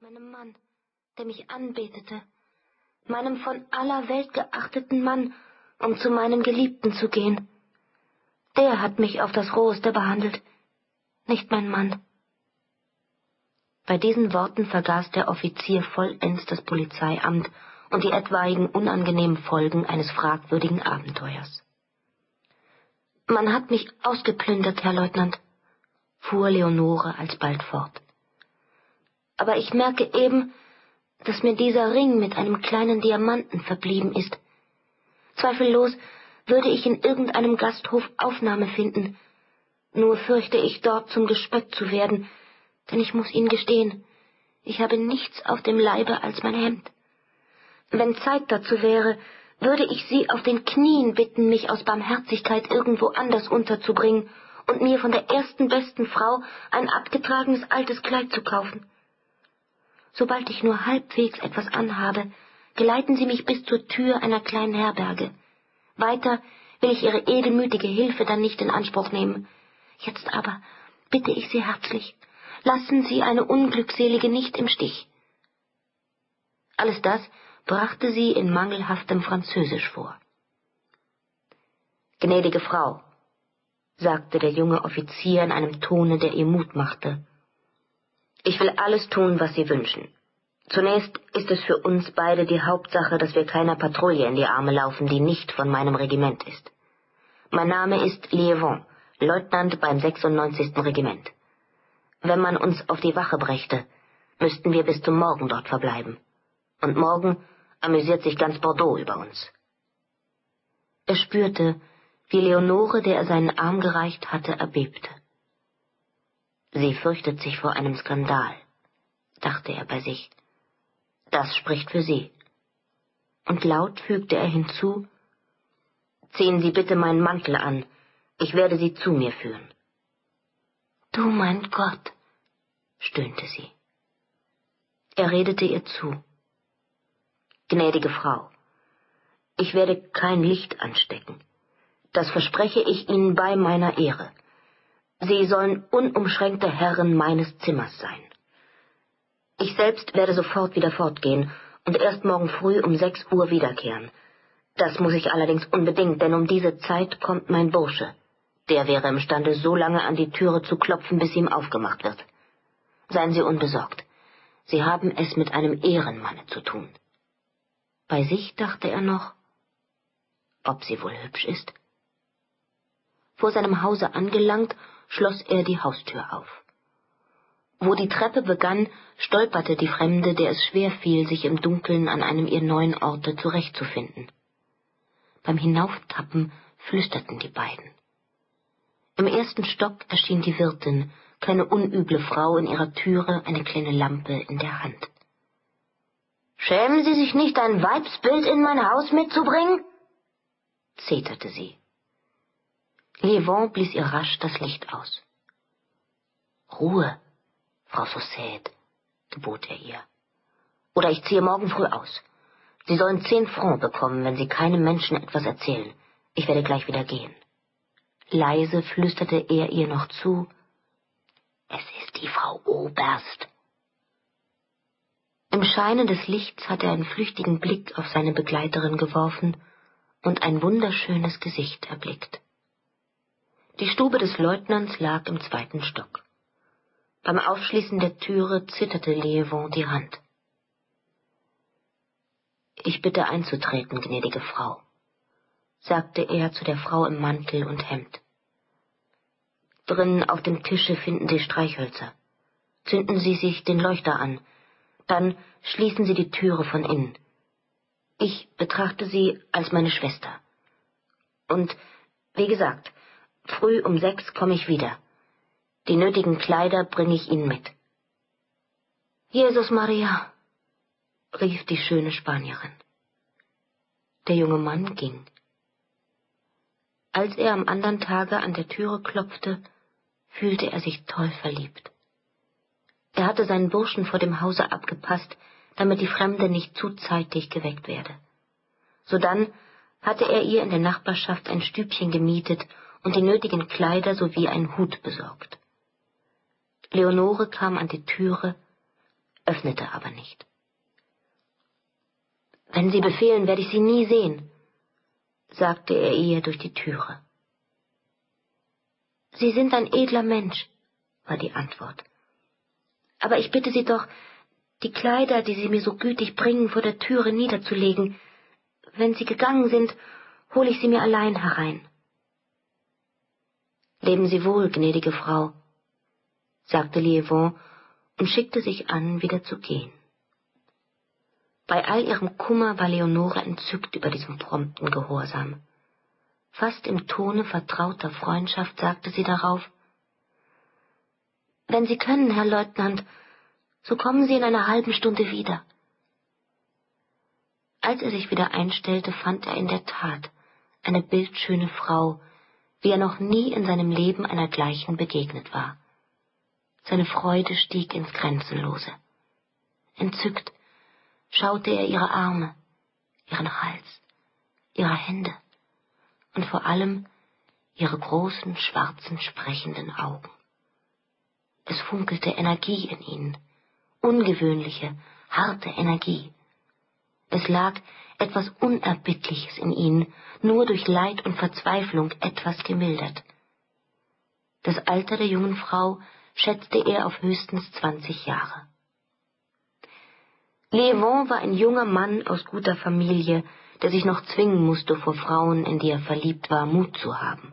meinem Mann, der mich anbetete, meinem von aller Welt geachteten Mann, um zu meinem Geliebten zu gehen. Der hat mich auf das Roheste behandelt, nicht mein Mann. Bei diesen Worten vergaß der Offizier vollends das Polizeiamt und die etwaigen unangenehmen Folgen eines fragwürdigen Abenteuers. Man hat mich ausgeplündert, Herr Leutnant, fuhr Leonore alsbald fort. Aber ich merke eben, dass mir dieser Ring mit einem kleinen Diamanten verblieben ist. Zweifellos würde ich in irgendeinem Gasthof Aufnahme finden, nur fürchte ich dort zum Gespött zu werden, denn ich muss Ihnen gestehen, ich habe nichts auf dem Leibe als mein Hemd. Wenn Zeit dazu wäre, würde ich Sie auf den Knien bitten, mich aus Barmherzigkeit irgendwo anders unterzubringen und mir von der ersten besten Frau ein abgetragenes altes Kleid zu kaufen. Sobald ich nur halbwegs etwas anhabe, geleiten Sie mich bis zur Tür einer kleinen Herberge. Weiter will ich Ihre edelmütige Hilfe dann nicht in Anspruch nehmen. Jetzt aber bitte ich Sie herzlich, lassen Sie eine Unglückselige nicht im Stich. Alles das brachte sie in mangelhaftem Französisch vor. Gnädige Frau, sagte der junge Offizier in einem Tone, der ihr Mut machte, ich will alles tun, was Sie wünschen. Zunächst ist es für uns beide die Hauptsache, dass wir keiner Patrouille in die Arme laufen, die nicht von meinem Regiment ist. Mein Name ist Lievon, Leutnant beim 96. Regiment. Wenn man uns auf die Wache brächte, müssten wir bis zum Morgen dort verbleiben. Und morgen amüsiert sich ganz Bordeaux über uns. Er spürte, wie Leonore, der er seinen Arm gereicht hatte, erbebte. Sie fürchtet sich vor einem Skandal, dachte er bei sich. Das spricht für sie. Und laut fügte er hinzu, Ziehen Sie bitte meinen Mantel an, ich werde Sie zu mir führen. Du mein Gott, stöhnte sie. Er redete ihr zu. Gnädige Frau, ich werde kein Licht anstecken. Das verspreche ich Ihnen bei meiner Ehre. Sie sollen unumschränkte Herren meines Zimmers sein. Ich selbst werde sofort wieder fortgehen und erst morgen früh um sechs Uhr wiederkehren. Das muss ich allerdings unbedingt, denn um diese Zeit kommt mein Bursche. Der wäre imstande, so lange an die Türe zu klopfen, bis ihm aufgemacht wird. Seien Sie unbesorgt. Sie haben es mit einem Ehrenmanne zu tun. Bei sich dachte er noch, ob sie wohl hübsch ist. Vor seinem Hause angelangt, schloss er die Haustür auf. Wo die Treppe begann, stolperte die Fremde, der es schwer fiel, sich im Dunkeln an einem ihr neuen Orte zurechtzufinden. Beim Hinauftappen flüsterten die beiden. Im ersten Stock erschien die Wirtin, keine unüble Frau in ihrer Türe, eine kleine Lampe in der Hand. Schämen Sie sich nicht, ein Weibsbild in mein Haus mitzubringen? zeterte sie. Levon blies ihr rasch das Licht aus. Ruhe, Frau Saussette, gebot er ihr. Oder ich ziehe morgen früh aus. Sie sollen zehn Francs bekommen, wenn Sie keinem Menschen etwas erzählen. Ich werde gleich wieder gehen. Leise flüsterte er ihr noch zu. Es ist die Frau Oberst. Im Scheine des Lichts hatte er einen flüchtigen Blick auf seine Begleiterin geworfen und ein wunderschönes Gesicht erblickt. Die Stube des Leutnants lag im zweiten Stock. Beim Aufschließen der Türe zitterte Lievon die Hand. Ich bitte einzutreten, gnädige Frau, sagte er zu der Frau im Mantel und Hemd. Drinnen auf dem Tische finden Sie Streichhölzer. Zünden Sie sich den Leuchter an, dann schließen Sie die Türe von innen. Ich betrachte Sie als meine Schwester. Und, wie gesagt, Früh um sechs komme ich wieder. Die nötigen Kleider bringe ich Ihnen mit. Jesus Maria, rief die schöne Spanierin. Der junge Mann ging. Als er am andern Tage an der Türe klopfte, fühlte er sich toll verliebt. Er hatte seinen Burschen vor dem Hause abgepasst, damit die Fremde nicht zu zeitig geweckt werde. Sodann hatte er ihr in der Nachbarschaft ein Stübchen gemietet und die nötigen Kleider sowie einen Hut besorgt. Leonore kam an die Türe, öffnete aber nicht. Wenn Sie befehlen, werde ich Sie nie sehen, sagte er ihr durch die Türe. Sie sind ein edler Mensch, war die Antwort. Aber ich bitte Sie doch, die Kleider, die Sie mir so gütig bringen, vor der Türe niederzulegen. Wenn Sie gegangen sind, hole ich sie mir allein herein. Leben Sie wohl, gnädige Frau, sagte Lievon und schickte sich an, wieder zu gehen. Bei all ihrem Kummer war Leonore entzückt über diesen prompten Gehorsam. Fast im Tone vertrauter Freundschaft sagte sie darauf Wenn Sie können, Herr Leutnant, so kommen Sie in einer halben Stunde wieder. Als er sich wieder einstellte, fand er in der Tat eine bildschöne Frau, wie er noch nie in seinem Leben einer gleichen begegnet war. Seine Freude stieg ins Grenzenlose. Entzückt schaute er ihre Arme, ihren Hals, ihre Hände und vor allem ihre großen, schwarzen, sprechenden Augen. Es funkelte Energie in ihnen, ungewöhnliche, harte Energie. Es lag etwas Unerbittliches in ihnen, nur durch Leid und Verzweiflung etwas gemildert. Das Alter der jungen Frau schätzte er auf höchstens zwanzig Jahre. Lévon war ein junger Mann aus guter Familie, der sich noch zwingen musste, vor Frauen, in die er verliebt war, Mut zu haben.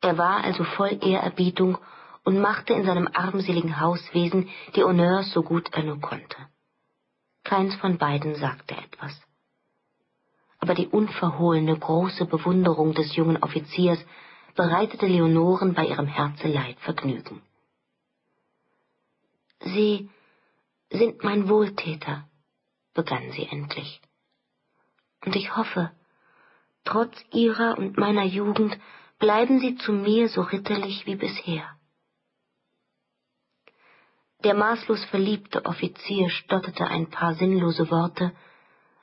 Er war also voll Ehrerbietung und machte in seinem armseligen Hauswesen die Honneurs so gut er nur konnte. Keins von beiden sagte etwas. Aber die unverhohlene große Bewunderung des jungen Offiziers bereitete Leonoren bei ihrem Herzeleid Vergnügen. Sie sind mein Wohltäter, begann sie endlich. Und ich hoffe, trotz ihrer und meiner Jugend bleiben sie zu mir so ritterlich wie bisher. Der maßlos verliebte Offizier stotterte ein paar sinnlose Worte,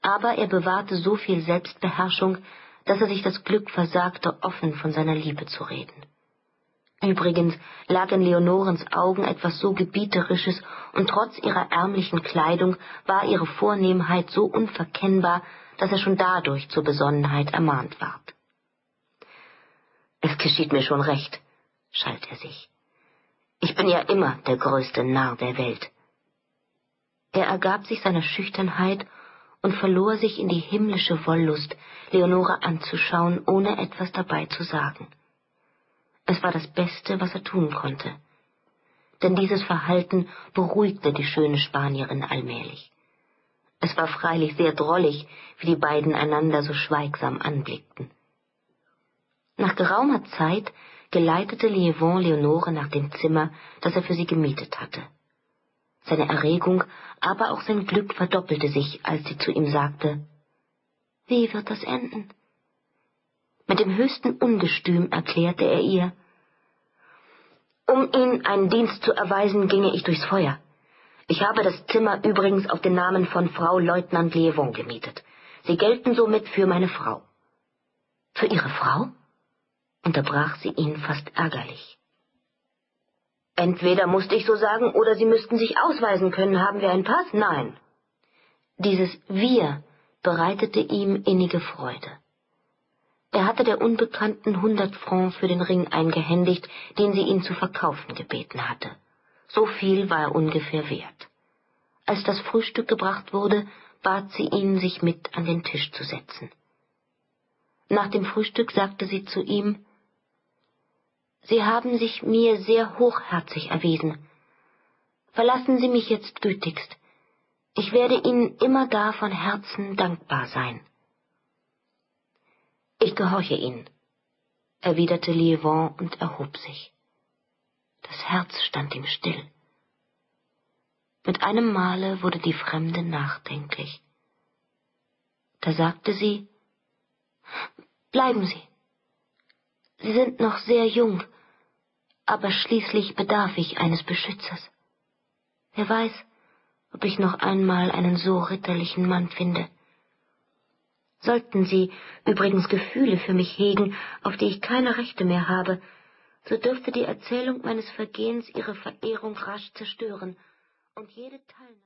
aber er bewahrte so viel Selbstbeherrschung, dass er sich das Glück versagte, offen von seiner Liebe zu reden. Übrigens lag in Leonorens Augen etwas so Gebieterisches, und trotz ihrer ärmlichen Kleidung war ihre Vornehmheit so unverkennbar, dass er schon dadurch zur Besonnenheit ermahnt ward. Es geschieht mir schon recht, schalt er sich. Ich bin ja immer der größte Narr der Welt. Er ergab sich seiner Schüchternheit und verlor sich in die himmlische Wollust, Leonore anzuschauen, ohne etwas dabei zu sagen. Es war das Beste, was er tun konnte. Denn dieses Verhalten beruhigte die schöne Spanierin allmählich. Es war freilich sehr drollig, wie die beiden einander so schweigsam anblickten. Nach geraumer Zeit geleitete Lievon Leonore nach dem Zimmer, das er für sie gemietet hatte. Seine Erregung, aber auch sein Glück verdoppelte sich, als sie zu ihm sagte Wie wird das enden? Mit dem höchsten Ungestüm erklärte er ihr Um Ihnen einen Dienst zu erweisen, ginge ich durchs Feuer. Ich habe das Zimmer übrigens auf den Namen von Frau Leutnant Lievon gemietet. Sie gelten somit für meine Frau. Für Ihre Frau? Unterbrach sie ihn fast ärgerlich. Entweder musste ich so sagen, oder Sie müssten sich ausweisen können. Haben wir einen Pass? Nein. Dieses Wir bereitete ihm innige Freude. Er hatte der Unbekannten hundert Francs für den Ring eingehändigt, den sie ihn zu verkaufen gebeten hatte. So viel war er ungefähr wert. Als das Frühstück gebracht wurde, bat sie ihn, sich mit an den Tisch zu setzen. Nach dem Frühstück sagte sie zu ihm Sie haben sich mir sehr hochherzig erwiesen. Verlassen Sie mich jetzt gütigst. Ich werde Ihnen immer da von Herzen dankbar sein. Ich gehorche Ihnen, erwiderte Lievon und erhob sich. Das Herz stand ihm still. Mit einem Male wurde die Fremde nachdenklich. Da sagte sie, Bleiben Sie. Sie sind noch sehr jung, aber schließlich bedarf ich eines Beschützers. Wer weiß, ob ich noch einmal einen so ritterlichen Mann finde. Sollten Sie übrigens Gefühle für mich hegen, auf die ich keine Rechte mehr habe, so dürfte die Erzählung meines Vergehens Ihre Verehrung rasch zerstören und jede Teilnahme